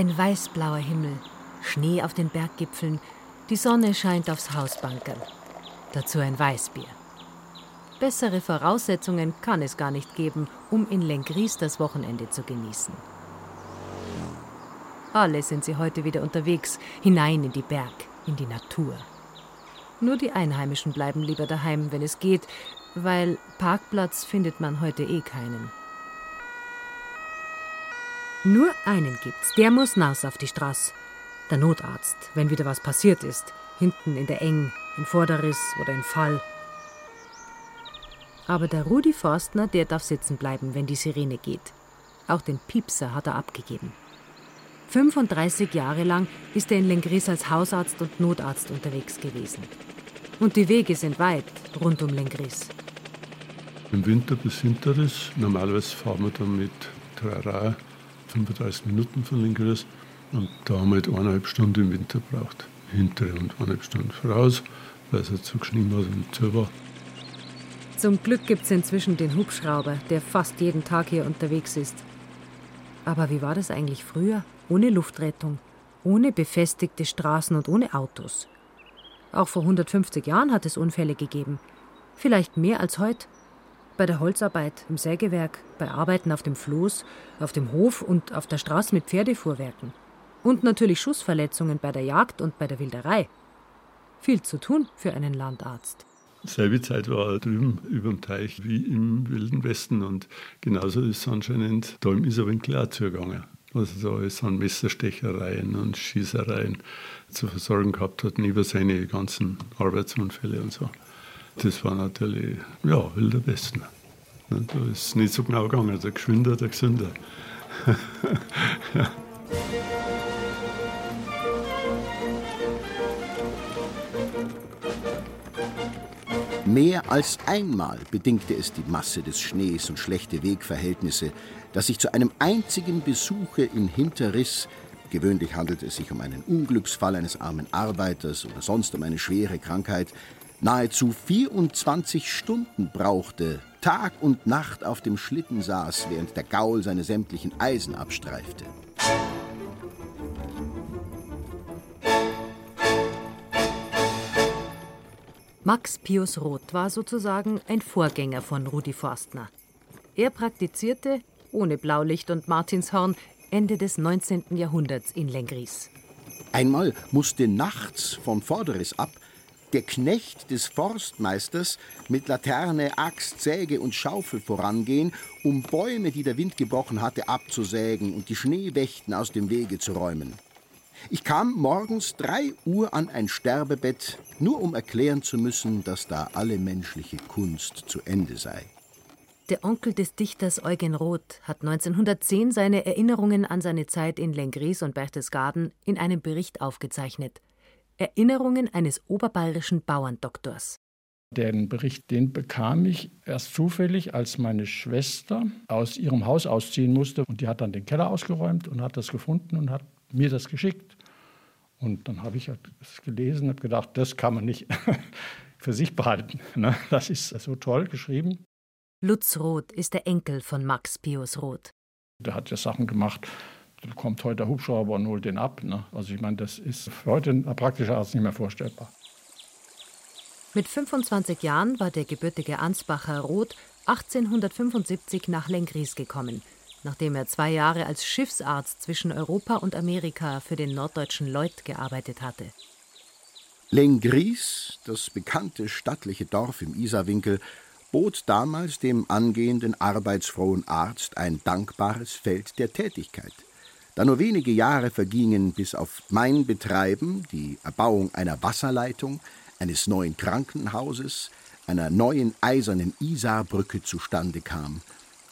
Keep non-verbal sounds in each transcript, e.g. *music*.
Ein weißblauer Himmel, Schnee auf den Berggipfeln, die Sonne scheint aufs Hausbankerl. Dazu ein Weißbier. Bessere Voraussetzungen kann es gar nicht geben, um in Lengries das Wochenende zu genießen. Alle sind sie heute wieder unterwegs, hinein in die Berg, in die Natur. Nur die Einheimischen bleiben lieber daheim, wenn es geht, weil Parkplatz findet man heute eh keinen. Nur einen gibt's, der muss naus auf die Straße. Der Notarzt, wenn wieder was passiert ist. Hinten in der Eng, in Vorderriss oder in Fall. Aber der Rudi Forstner, der darf sitzen bleiben, wenn die Sirene geht. Auch den Piepser hat er abgegeben. 35 Jahre lang ist er in Lengris als Hausarzt und Notarzt unterwegs gewesen. Und die Wege sind weit rund um Lengris. Im Winter bis Hinterriss. Normalerweise fahren wir dann mit Trara 35 Minuten von Lingres und da haben wir halt eineinhalb Stunden im Winter gebraucht. Hintere und eineinhalb Stunden voraus, weil es halt so geschnien war und zu war. Zum Glück gibt es inzwischen den Hubschrauber, der fast jeden Tag hier unterwegs ist. Aber wie war das eigentlich früher? Ohne Luftrettung, ohne befestigte Straßen und ohne Autos. Auch vor 150 Jahren hat es Unfälle gegeben. Vielleicht mehr als heute. Bei der Holzarbeit, im Sägewerk, bei Arbeiten auf dem Floß, auf dem Hof und auf der Straße mit Pferdefuhrwerken. Und natürlich Schussverletzungen bei der Jagd und bei der Wilderei. Viel zu tun für einen Landarzt. Selbe Zeit war er drüben über dem Teich wie im Wilden Westen und genauso ist es anscheinend da im Isarwinkel auch zugegangen. Also da ist an Messerstechereien und Schießereien zu versorgen gehabt hat, neben seine ganzen Arbeitsunfälle und so. Das war natürlich, ja, wilder Westen. Da ist es nicht so genau gegangen, der Geschwinder, der Gesünder. *laughs* Mehr als einmal bedingte es die Masse des Schnees und schlechte Wegverhältnisse, dass ich zu einem einzigen Besuche in Hinterriss gewöhnlich handelt es sich um einen Unglücksfall eines armen Arbeiters oder sonst um eine schwere Krankheit, nahezu 24 Stunden brauchte, Tag und Nacht auf dem Schlitten saß, während der Gaul seine sämtlichen Eisen abstreifte. Max Pius Roth war sozusagen ein Vorgänger von Rudi Forstner. Er praktizierte, ohne Blaulicht und Martinshorn, Ende des 19. Jahrhunderts in Lengries. Einmal musste nachts von Vorderes ab der Knecht des Forstmeisters mit Laterne, Axt, Säge und Schaufel vorangehen, um Bäume, die der Wind gebrochen hatte, abzusägen und die Schneewächten aus dem Wege zu räumen. Ich kam morgens drei Uhr an ein Sterbebett, nur um erklären zu müssen, dass da alle menschliche Kunst zu Ende sei. Der Onkel des Dichters Eugen Roth hat 1910 seine Erinnerungen an seine Zeit in Lengries und Berchtesgaden in einem Bericht aufgezeichnet. Erinnerungen eines oberbayerischen Bauerndoktors. Den Bericht, den bekam ich erst zufällig, als meine Schwester aus ihrem Haus ausziehen musste. Und die hat dann den Keller ausgeräumt und hat das gefunden und hat mir das geschickt. Und dann habe ich das halt gelesen und habe gedacht, das kann man nicht *laughs* für sich behalten. Ne? Das ist so toll geschrieben. Lutz Roth ist der Enkel von Max Pius Roth. Der hat ja Sachen gemacht, kommt heute der Hubschrauber und holt den ab. Ne? Also ich meine, das ist für heute ein praktischer Arzt nicht mehr vorstellbar. Mit 25 Jahren war der gebürtige Ansbacher Roth 1875 nach Lengries gekommen – nachdem er zwei Jahre als Schiffsarzt zwischen Europa und Amerika für den norddeutschen Lloyd gearbeitet hatte. Lengries, das bekannte stattliche Dorf im Isarwinkel, bot damals dem angehenden arbeitsfrohen Arzt ein dankbares Feld der Tätigkeit. Da nur wenige Jahre vergingen, bis auf mein Betreiben, die Erbauung einer Wasserleitung, eines neuen Krankenhauses, einer neuen eisernen Isarbrücke zustande kam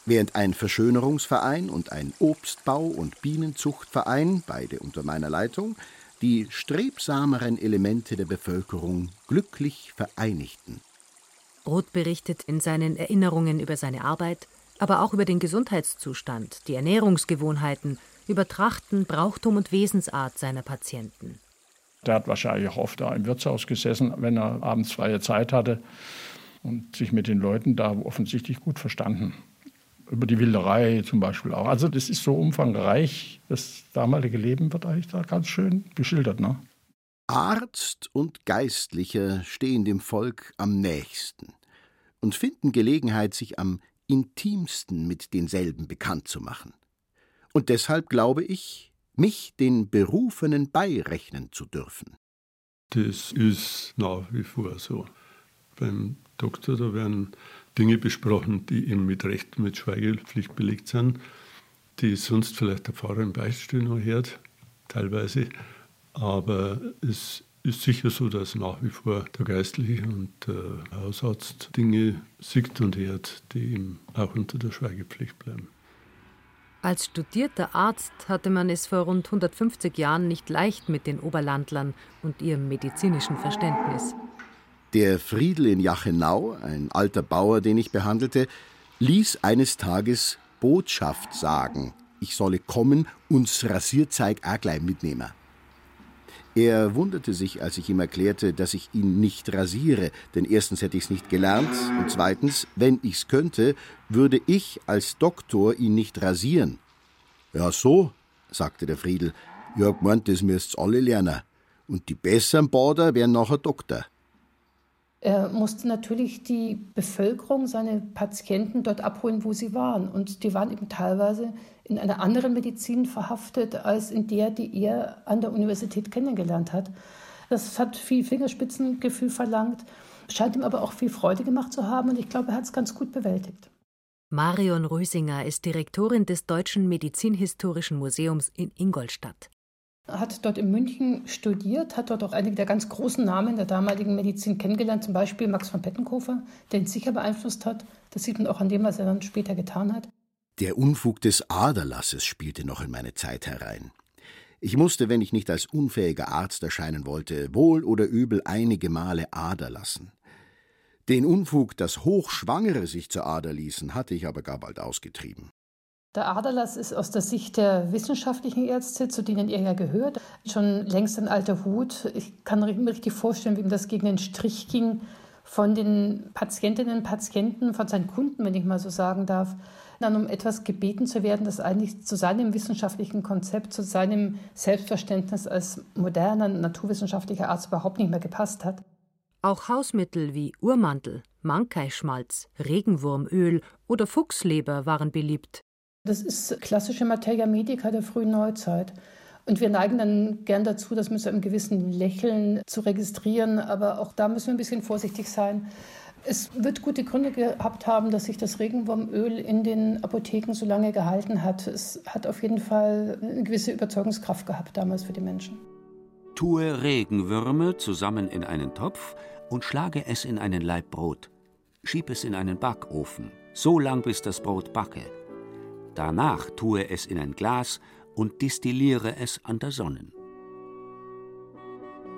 während ein Verschönerungsverein und ein Obstbau- und Bienenzuchtverein, beide unter meiner Leitung, die strebsameren Elemente der Bevölkerung glücklich vereinigten. Roth berichtet in seinen Erinnerungen über seine Arbeit, aber auch über den Gesundheitszustand, die Ernährungsgewohnheiten, über Trachten, Brauchtum und Wesensart seiner Patienten. Der hat wahrscheinlich auch oft da im Wirtshaus gesessen, wenn er abends freie Zeit hatte und sich mit den Leuten da offensichtlich gut verstanden über die Wilderei zum Beispiel auch. Also das ist so umfangreich, das damalige Leben wird eigentlich da ganz schön geschildert. Ne? Arzt und Geistlicher stehen dem Volk am nächsten und finden Gelegenheit, sich am intimsten mit denselben bekannt zu machen. Und deshalb glaube ich, mich den Berufenen beirechnen zu dürfen. Das ist nach wie vor so. Beim Doktor, da werden Dinge besprochen, die eben mit Recht, mit Schweigepflicht belegt sind, die sonst vielleicht der Pfarrer im Beichtstuhl noch hört, teilweise. Aber es ist sicher so, dass nach wie vor der Geistliche und der Hausarzt Dinge sieht und hört, die ihm auch unter der Schweigepflicht bleiben. Als studierter Arzt hatte man es vor rund 150 Jahren nicht leicht mit den Oberlandlern und ihrem medizinischen Verständnis. Der Friedel in Jachenau, ein alter Bauer, den ich behandelte, ließ eines Tages Botschaft sagen, ich solle kommen und Rasierzeig auch gleich mitnehmen. Er wunderte sich, als ich ihm erklärte, dass ich ihn nicht rasiere, denn erstens hätte ich's nicht gelernt und zweitens, wenn ich's könnte, würde ich als Doktor ihn nicht rasieren. Ja, so, sagte der Friedel. Ja, gemeint, das müsst's alle lernen. Und die besseren Bader wären nachher Doktor. Er musste natürlich die Bevölkerung, seine Patienten dort abholen, wo sie waren. Und die waren eben teilweise in einer anderen Medizin verhaftet, als in der, die er an der Universität kennengelernt hat. Das hat viel Fingerspitzengefühl verlangt, scheint ihm aber auch viel Freude gemacht zu haben. Und ich glaube, er hat es ganz gut bewältigt. Marion Rösinger ist Direktorin des Deutschen Medizinhistorischen Museums in Ingolstadt hat dort in München studiert, hat dort auch einige der ganz großen Namen der damaligen Medizin kennengelernt, zum Beispiel Max von Pettenkofer, der ihn sicher beeinflusst hat. Das sieht man auch an dem, was er dann später getan hat. Der Unfug des Aderlasses spielte noch in meine Zeit herein. Ich musste, wenn ich nicht als unfähiger Arzt erscheinen wollte, wohl oder übel einige Male Ader lassen. Den Unfug, dass Hochschwangere sich zur Ader ließen, hatte ich aber gar bald ausgetrieben. Der Aderlass ist aus der Sicht der wissenschaftlichen Ärzte, zu denen er ja gehört, schon längst ein alter Hut. Ich kann mir richtig vorstellen, wie ihm das gegen den Strich ging von den Patientinnen und Patienten, von seinen Kunden, wenn ich mal so sagen darf, dann um etwas gebeten zu werden, das eigentlich zu seinem wissenschaftlichen Konzept, zu seinem Selbstverständnis als moderner naturwissenschaftlicher Arzt überhaupt nicht mehr gepasst hat. Auch Hausmittel wie Urmantel, Mankeischmalz, Regenwurmöl oder Fuchsleber waren beliebt. Das ist klassische Materia Medica der frühen Neuzeit. Und wir neigen dann gern dazu, das mit so einem gewissen Lächeln zu registrieren, aber auch da müssen wir ein bisschen vorsichtig sein. Es wird gute Gründe gehabt haben, dass sich das Regenwurmöl in den Apotheken so lange gehalten hat. Es hat auf jeden Fall eine gewisse Überzeugungskraft gehabt damals für die Menschen. Tue Regenwürme zusammen in einen Topf und schlage es in einen Laib Brot. Schieb es in einen Backofen, so lang bis das Brot backe. Danach tue es in ein Glas und distilliere es an der Sonne.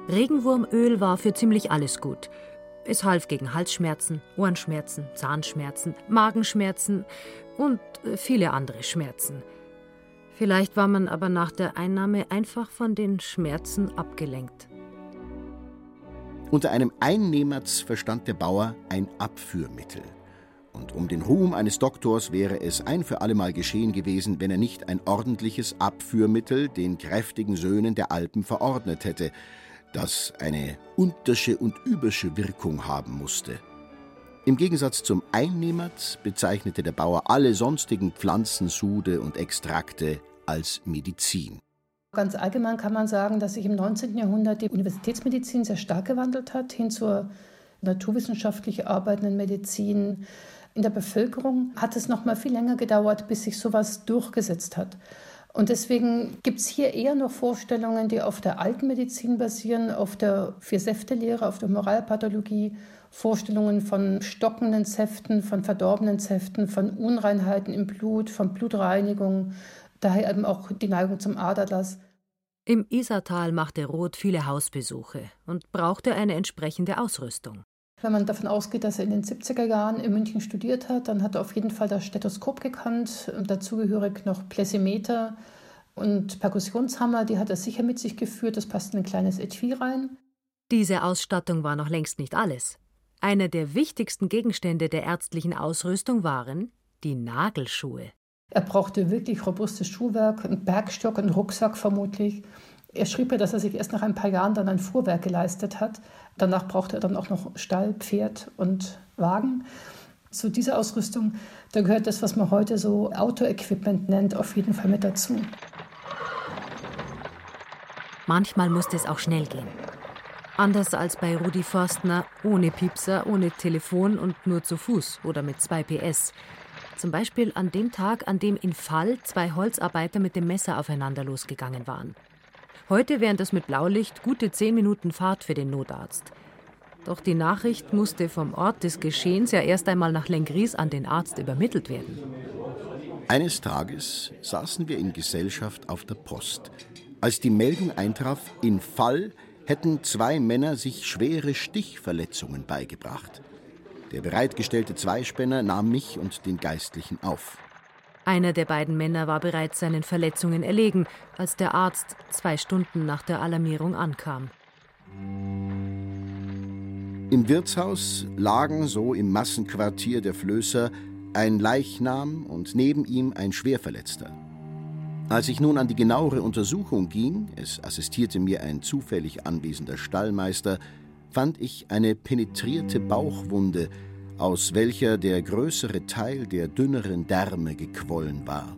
Regenwurmöl war für ziemlich alles gut. Es half gegen Halsschmerzen, Ohrenschmerzen, Zahnschmerzen, Magenschmerzen und äh, viele andere Schmerzen. Vielleicht war man aber nach der Einnahme einfach von den Schmerzen abgelenkt. Unter einem Einnehmerz verstand der Bauer ein Abführmittel und um den Ruhm eines Doktors wäre es ein für allemal geschehen gewesen, wenn er nicht ein ordentliches Abführmittel den kräftigen Söhnen der Alpen verordnet hätte, das eine untersche und übersche Wirkung haben musste. Im Gegensatz zum Einnehmert bezeichnete der Bauer alle sonstigen Pflanzensude und Extrakte als Medizin. Ganz allgemein kann man sagen, dass sich im 19. Jahrhundert die Universitätsmedizin sehr stark gewandelt hat, hin zur naturwissenschaftlich arbeitenden Medizin, in der Bevölkerung hat es noch mal viel länger gedauert, bis sich sowas durchgesetzt hat. Und deswegen gibt es hier eher noch Vorstellungen, die auf der alten Medizin basieren, auf der Vier-Säfte-Lehre, auf der Moralpathologie, Vorstellungen von stockenden Säften, von verdorbenen Säften, von Unreinheiten im Blut, von Blutreinigung, daher eben auch die Neigung zum Aderlass. Im Isartal machte Roth viele Hausbesuche und brauchte eine entsprechende Ausrüstung. Wenn man davon ausgeht, dass er in den 70er Jahren in München studiert hat, dann hat er auf jeden Fall das Stethoskop gekannt, dazugehörig noch Plesimeter und Perkussionshammer, die hat er sicher mit sich geführt, das passt in ein kleines Etui rein. Diese Ausstattung war noch längst nicht alles. Einer der wichtigsten Gegenstände der ärztlichen Ausrüstung waren die Nagelschuhe. Er brauchte wirklich robustes Schuhwerk, einen Bergstock, einen Rucksack vermutlich. Er schrieb ja, dass er sich erst nach ein paar Jahren dann ein Fuhrwerk geleistet hat. Danach brauchte er dann auch noch Stall, Pferd und Wagen. Zu dieser Ausrüstung, da gehört das, was man heute so Auto-Equipment nennt, auf jeden Fall mit dazu. Manchmal musste es auch schnell gehen. Anders als bei Rudi Forstner, ohne Piepser, ohne Telefon und nur zu Fuß oder mit zwei PS. Zum Beispiel an dem Tag, an dem in Fall zwei Holzarbeiter mit dem Messer aufeinander losgegangen waren. Heute wären das mit Blaulicht gute zehn Minuten Fahrt für den Notarzt. Doch die Nachricht musste vom Ort des Geschehens ja erst einmal nach Lengries an den Arzt übermittelt werden. Eines Tages saßen wir in Gesellschaft auf der Post, als die Meldung eintraf, in Fall hätten zwei Männer sich schwere Stichverletzungen beigebracht. Der bereitgestellte Zweispänner nahm mich und den Geistlichen auf. Einer der beiden Männer war bereits seinen Verletzungen erlegen, als der Arzt zwei Stunden nach der Alarmierung ankam. Im Wirtshaus lagen, so im Massenquartier der Flößer, ein Leichnam und neben ihm ein Schwerverletzter. Als ich nun an die genauere Untersuchung ging, es assistierte mir ein zufällig anwesender Stallmeister, fand ich eine penetrierte Bauchwunde, aus welcher der größere Teil der dünneren Därme gequollen war.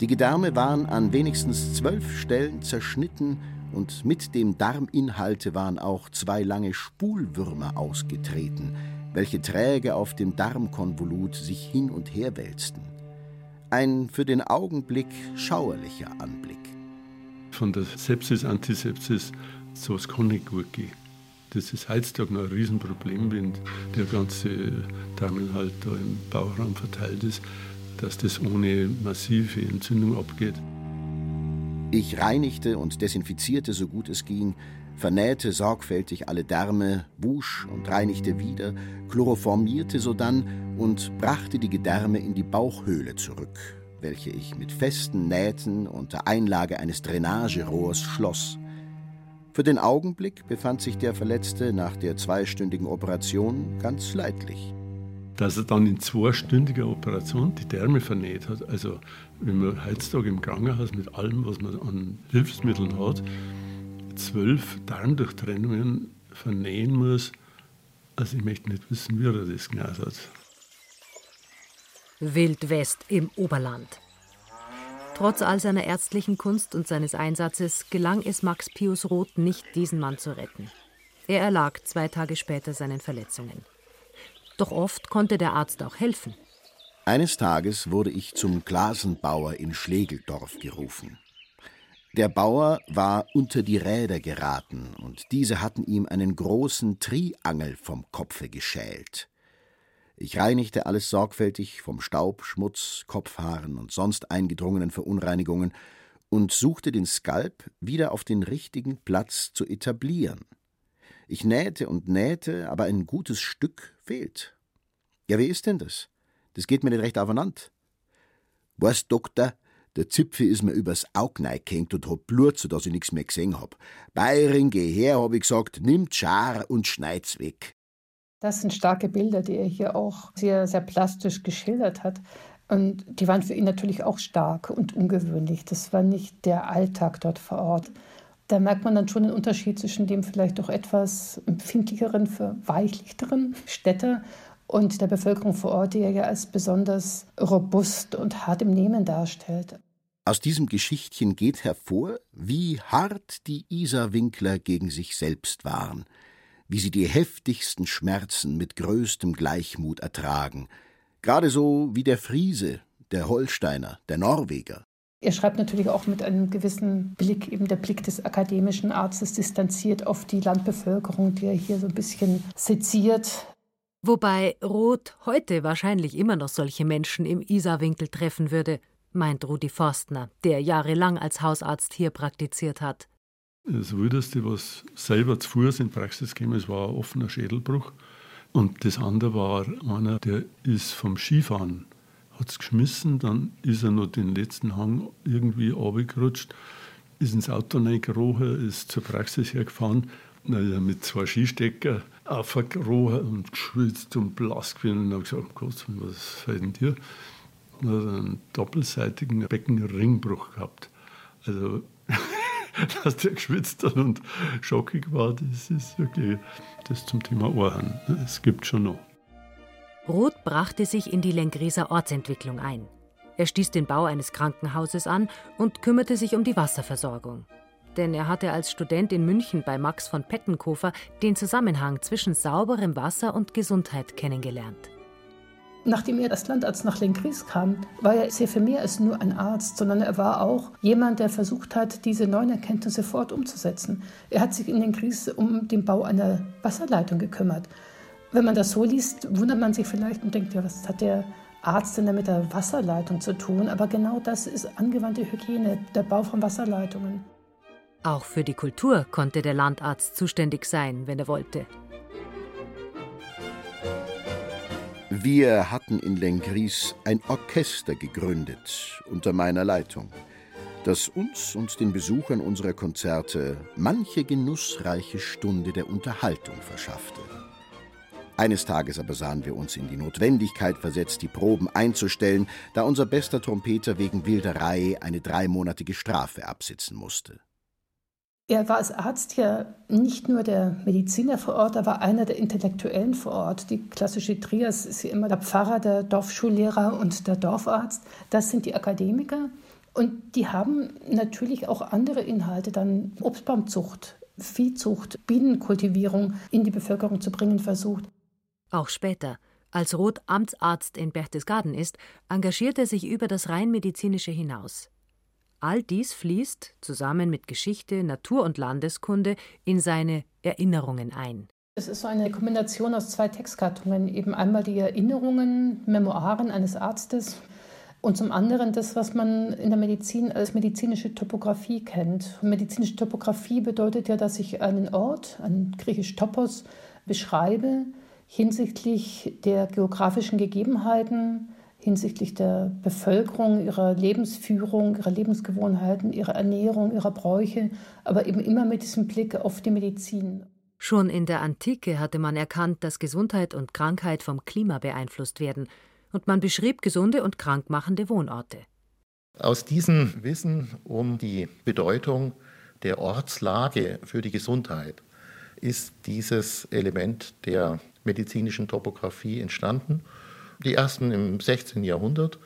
Die Gedärme waren an wenigstens zwölf Stellen zerschnitten und mit dem Darminhalte waren auch zwei lange Spulwürmer ausgetreten, welche träge auf dem Darmkonvolut sich hin und her wälzten. Ein für den Augenblick schauerlicher Anblick. Von der Sepsis, Antisepsis, sowas kann nicht gut gehen das ist heutzutage noch ein Riesenproblem, wenn der ganze Darminhalt da im Bauchraum verteilt ist, dass das ohne massive Entzündung abgeht. Ich reinigte und desinfizierte so gut es ging, vernähte sorgfältig alle Därme, wusch und reinigte wieder, chloroformierte sodann und brachte die Gedärme in die Bauchhöhle zurück, welche ich mit festen Nähten unter Einlage eines Drainagerohrs schloss. Für den Augenblick befand sich der Verletzte nach der zweistündigen Operation ganz leidlich. Dass er dann in zweistündiger Operation die Därme vernäht hat, also wenn man heutzutage im Krankenhaus mit allem, was man an Hilfsmitteln hat, zwölf Darmdurchtrennungen vernähen muss, also ich möchte nicht wissen, wie er das gemacht hat. Wildwest im Oberland. Trotz all seiner ärztlichen Kunst und seines Einsatzes gelang es Max Pius Roth nicht, diesen Mann zu retten. Er erlag zwei Tage später seinen Verletzungen. Doch oft konnte der Arzt auch helfen. Eines Tages wurde ich zum Glasenbauer in Schlegeldorf gerufen. Der Bauer war unter die Räder geraten, und diese hatten ihm einen großen Triangel vom Kopfe geschält. Ich reinigte alles sorgfältig vom Staub, Schmutz, Kopfhaaren und sonst eingedrungenen Verunreinigungen und suchte den Skalp wieder auf den richtigen Platz zu etablieren. Ich nähte und nähte, aber ein gutes Stück fehlt. Ja, wie ist denn das? Das geht mir nicht recht aufeinander. Weißt, Doktor, der Zipfel ist mir übers Auge gehängt und hat Blut, so dass ich nichts mehr gesehen hab. Bayern, geh her, hab ich gesagt, nimmt Schar und schneid's weg. Das sind starke Bilder, die er hier auch sehr, sehr plastisch geschildert hat. Und die waren für ihn natürlich auch stark und ungewöhnlich. Das war nicht der Alltag dort vor Ort. Da merkt man dann schon den Unterschied zwischen dem vielleicht doch etwas empfindlicheren, verweichlichteren Städter und der Bevölkerung vor Ort, die er ja als besonders robust und hart im Nehmen darstellt. Aus diesem Geschichtchen geht hervor, wie hart die Isar-Winkler gegen sich selbst waren – wie sie die heftigsten Schmerzen mit größtem Gleichmut ertragen, gerade so wie der Friese, der Holsteiner, der Norweger. Er schreibt natürlich auch mit einem gewissen Blick, eben der Blick des akademischen Arztes, distanziert auf die Landbevölkerung, die er hier so ein bisschen seziert. Wobei Roth heute wahrscheinlich immer noch solche Menschen im Isarwinkel treffen würde, meint Rudi Forstner, der jahrelang als Hausarzt hier praktiziert hat. Das Wildeste, was selber zu Fuß in Praxis kam, es war ein offener Schädelbruch. Und das andere war einer, der ist vom Skifahren, hat es geschmissen, dann ist er noch den letzten Hang irgendwie runtergerutscht, ist ins Auto reingekrochen, ist zur Praxis hergefahren naja, mit zwei Skistecker aufgerochen und geschwitzt und blass gewesen und habe gesagt, Gott, was fällt denn dir? Und hat einen doppelseitigen Beckenringbruch gehabt. Also, *laughs* dass der geschwitzt hat und schockig war, das ist wirklich das zum Thema Ohren. Es gibt schon noch. Roth brachte sich in die Lengrieser Ortsentwicklung ein. Er stieß den Bau eines Krankenhauses an und kümmerte sich um die Wasserversorgung. Denn er hatte als Student in München bei Max von Pettenkofer den Zusammenhang zwischen sauberem Wasser und Gesundheit kennengelernt. Nachdem er als Landarzt nach Lenkries kam, war er sehr viel mehr als nur ein Arzt, sondern er war auch jemand, der versucht hat, diese neuen Erkenntnisse sofort umzusetzen. Er hat sich in Lenkries um den Bau einer Wasserleitung gekümmert. Wenn man das so liest, wundert man sich vielleicht und denkt, ja, was hat der Arzt denn mit der Wasserleitung zu tun? Aber genau das ist angewandte Hygiene, der Bau von Wasserleitungen. Auch für die Kultur konnte der Landarzt zuständig sein, wenn er wollte. Wir hatten in Lengries ein Orchester gegründet unter meiner Leitung, das uns und den Besuchern unserer Konzerte manche genussreiche Stunde der Unterhaltung verschaffte. Eines Tages aber sahen wir uns in die Notwendigkeit versetzt, die Proben einzustellen, da unser bester Trompeter wegen Wilderei eine dreimonatige Strafe absitzen musste. Er war als Arzt ja nicht nur der Mediziner vor Ort, er war einer der Intellektuellen vor Ort. Die klassische Trias ist ja immer der Pfarrer, der Dorfschullehrer und der Dorfarzt. Das sind die Akademiker. Und die haben natürlich auch andere Inhalte, dann Obstbaumzucht, Viehzucht, Bienenkultivierung in die Bevölkerung zu bringen versucht. Auch später, als Roth Amtsarzt in Berchtesgaden ist, engagiert er sich über das rein medizinische hinaus. All dies fließt, zusammen mit Geschichte, Natur- und Landeskunde, in seine Erinnerungen ein. Es ist so eine Kombination aus zwei Textgattungen. Eben einmal die Erinnerungen, Memoiren eines Arztes und zum anderen das, was man in der Medizin als medizinische Topographie kennt. Medizinische Topographie bedeutet ja, dass ich einen Ort, einen griechisch Topos, beschreibe, hinsichtlich der geografischen Gegebenheiten, hinsichtlich der Bevölkerung, ihrer Lebensführung, ihrer Lebensgewohnheiten, ihrer Ernährung, ihrer Bräuche, aber eben immer mit diesem Blick auf die Medizin. Schon in der Antike hatte man erkannt, dass Gesundheit und Krankheit vom Klima beeinflusst werden, und man beschrieb gesunde und krankmachende Wohnorte. Aus diesem Wissen um die Bedeutung der Ortslage für die Gesundheit ist dieses Element der medizinischen Topographie entstanden. Die ersten im 16. Jahrhundert,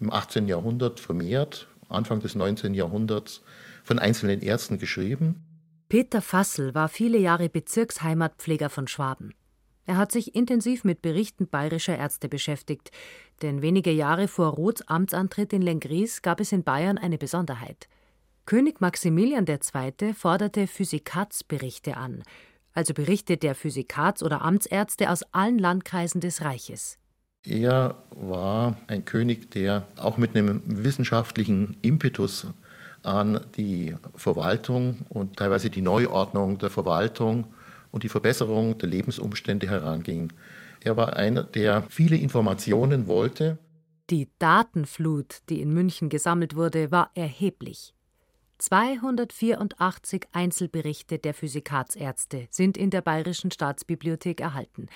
im 18. Jahrhundert vermehrt, Anfang des 19. Jahrhunderts von einzelnen Ärzten geschrieben. Peter Fassel war viele Jahre Bezirksheimatpfleger von Schwaben. Er hat sich intensiv mit Berichten bayerischer Ärzte beschäftigt, denn wenige Jahre vor Roths Amtsantritt in Lengries gab es in Bayern eine Besonderheit. König Maximilian II. forderte Physikatsberichte an, also Berichte der Physikats- oder Amtsärzte aus allen Landkreisen des Reiches. Er war ein König, der auch mit einem wissenschaftlichen Impetus an die Verwaltung und teilweise die Neuordnung der Verwaltung und die Verbesserung der Lebensumstände heranging. Er war einer, der viele Informationen wollte. Die Datenflut, die in München gesammelt wurde, war erheblich. 284 Einzelberichte der Physikatsärzte sind in der Bayerischen Staatsbibliothek erhalten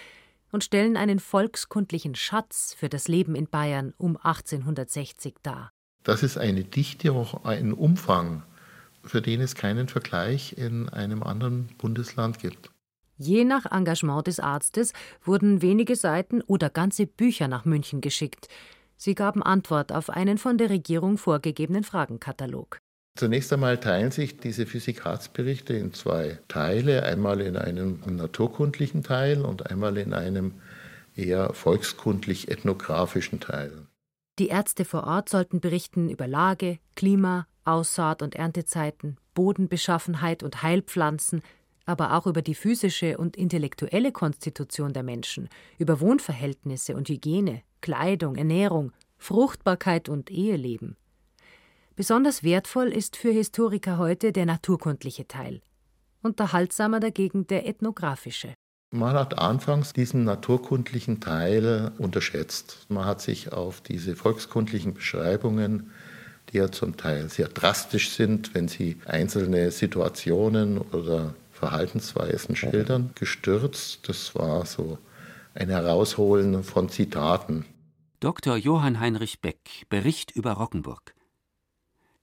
und stellen einen volkskundlichen Schatz für das Leben in Bayern um 1860 dar. Das ist eine Dichte, auch ein Umfang, für den es keinen Vergleich in einem anderen Bundesland gibt. Je nach Engagement des Arztes wurden wenige Seiten oder ganze Bücher nach München geschickt. Sie gaben Antwort auf einen von der Regierung vorgegebenen Fragenkatalog. Zunächst einmal teilen sich diese Physikatsberichte in zwei Teile, einmal in einem naturkundlichen Teil und einmal in einem eher volkskundlich-ethnografischen Teil. Die Ärzte vor Ort sollten berichten über Lage, Klima, Aussaat und Erntezeiten, Bodenbeschaffenheit und Heilpflanzen, aber auch über die physische und intellektuelle Konstitution der Menschen, über Wohnverhältnisse und Hygiene, Kleidung, Ernährung, Fruchtbarkeit und Eheleben. Besonders wertvoll ist für Historiker heute der naturkundliche Teil, unterhaltsamer dagegen der ethnografische. Man hat anfangs diesen naturkundlichen Teil unterschätzt. Man hat sich auf diese volkskundlichen Beschreibungen, die ja zum Teil sehr drastisch sind, wenn sie einzelne Situationen oder Verhaltensweisen schildern, gestürzt. Das war so ein Herausholen von Zitaten. Dr. Johann Heinrich Beck Bericht über Rockenburg.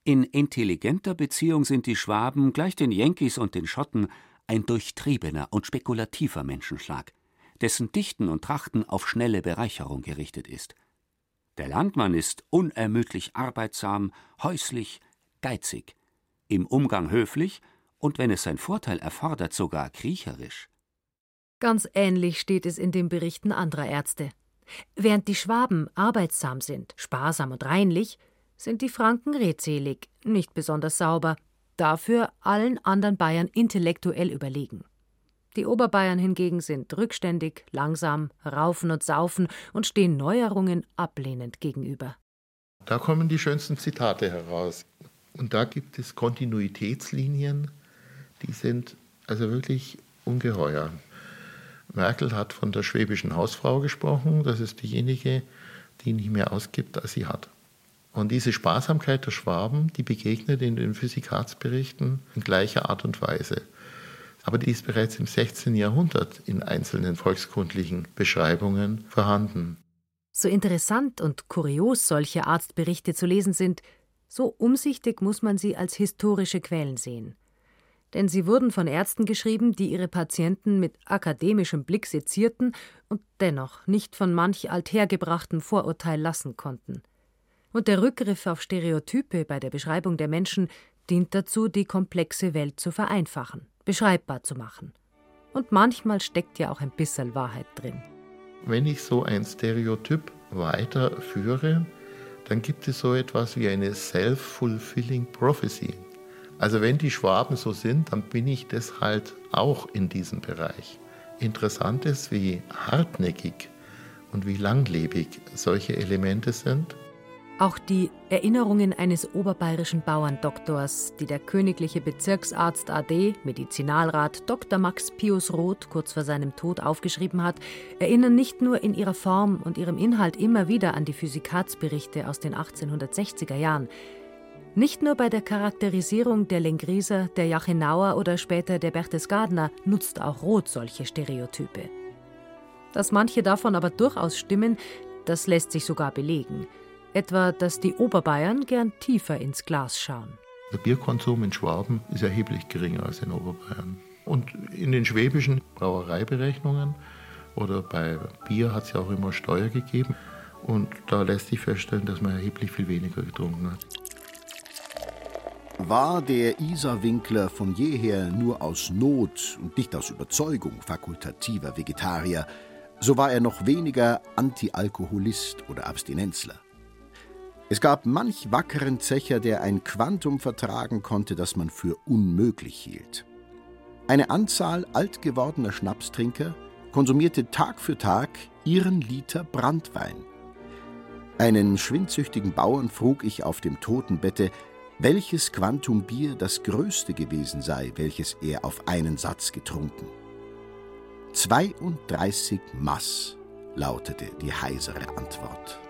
In intelligenter Beziehung sind die Schwaben gleich den Yankees und den Schotten ein durchtriebener und spekulativer Menschenschlag, dessen Dichten und Trachten auf schnelle Bereicherung gerichtet ist. Der Landmann ist unermüdlich arbeitsam, häuslich, geizig, im Umgang höflich und wenn es sein Vorteil erfordert, sogar kriecherisch. Ganz ähnlich steht es in den Berichten anderer Ärzte. Während die Schwaben arbeitsam sind, sparsam und reinlich, sind die Franken redselig, nicht besonders sauber, dafür allen anderen Bayern intellektuell überlegen. Die Oberbayern hingegen sind rückständig, langsam, raufen und saufen und stehen Neuerungen ablehnend gegenüber. Da kommen die schönsten Zitate heraus. Und da gibt es Kontinuitätslinien, die sind also wirklich ungeheuer. Merkel hat von der schwäbischen Hausfrau gesprochen, das ist diejenige, die nicht mehr ausgibt, als sie hat. Und diese Sparsamkeit der Schwaben, die begegnet in den Physikatsberichten in gleicher Art und Weise. Aber die ist bereits im 16. Jahrhundert in einzelnen volkskundlichen Beschreibungen vorhanden. So interessant und kurios solche Arztberichte zu lesen sind, so umsichtig muss man sie als historische Quellen sehen denn sie wurden von Ärzten geschrieben, die ihre Patienten mit akademischem Blick sezierten und dennoch nicht von manch althergebrachtem Vorurteil lassen konnten. Und der Rückgriff auf Stereotype bei der Beschreibung der Menschen dient dazu, die komplexe Welt zu vereinfachen, beschreibbar zu machen. Und manchmal steckt ja auch ein bisschen Wahrheit drin. Wenn ich so ein Stereotyp weiterführe, dann gibt es so etwas wie eine self-fulfilling prophecy. Also wenn die Schwaben so sind, dann bin ich das halt auch in diesem Bereich. Interessant ist, wie hartnäckig und wie langlebig solche Elemente sind. Auch die Erinnerungen eines oberbayerischen Bauerndoktors, die der königliche Bezirksarzt AD, Medizinalrat Dr. Max Pius Roth kurz vor seinem Tod aufgeschrieben hat, erinnern nicht nur in ihrer Form und ihrem Inhalt immer wieder an die Physikatsberichte aus den 1860er Jahren. Nicht nur bei der Charakterisierung der Lengrieser, der Jachenauer oder später der Berchtesgadener nutzt auch Roth solche Stereotype. Dass manche davon aber durchaus stimmen, das lässt sich sogar belegen. Etwa, dass die Oberbayern gern tiefer ins Glas schauen. Der Bierkonsum in Schwaben ist erheblich geringer als in Oberbayern. Und in den schwäbischen Brauereiberechnungen oder bei Bier hat es ja auch immer Steuer gegeben. Und da lässt sich feststellen, dass man erheblich viel weniger getrunken hat. War der Isarwinkler von jeher nur aus Not und nicht aus Überzeugung fakultativer Vegetarier, so war er noch weniger Antialkoholist oder Abstinenzler. Es gab manch wackeren Zecher, der ein Quantum vertragen konnte, das man für unmöglich hielt. Eine Anzahl alt gewordener Schnapstrinker konsumierte Tag für Tag ihren Liter Brandwein. Einen schwindsüchtigen Bauern frug ich auf dem Totenbette, welches Quantum Bier das größte gewesen sei, welches er auf einen Satz getrunken. 32 Mass lautete die heisere Antwort.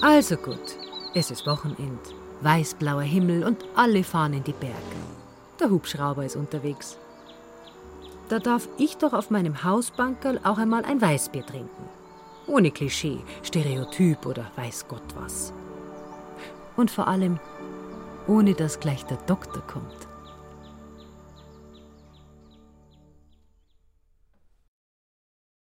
Also gut, es ist Wochenend, weißblauer Himmel und alle fahren in die Berge. Der Hubschrauber ist unterwegs. Da darf ich doch auf meinem Hausbankerl auch einmal ein Weißbier trinken. Ohne Klischee, Stereotyp oder weiß Gott was. Und vor allem, ohne dass gleich der Doktor kommt.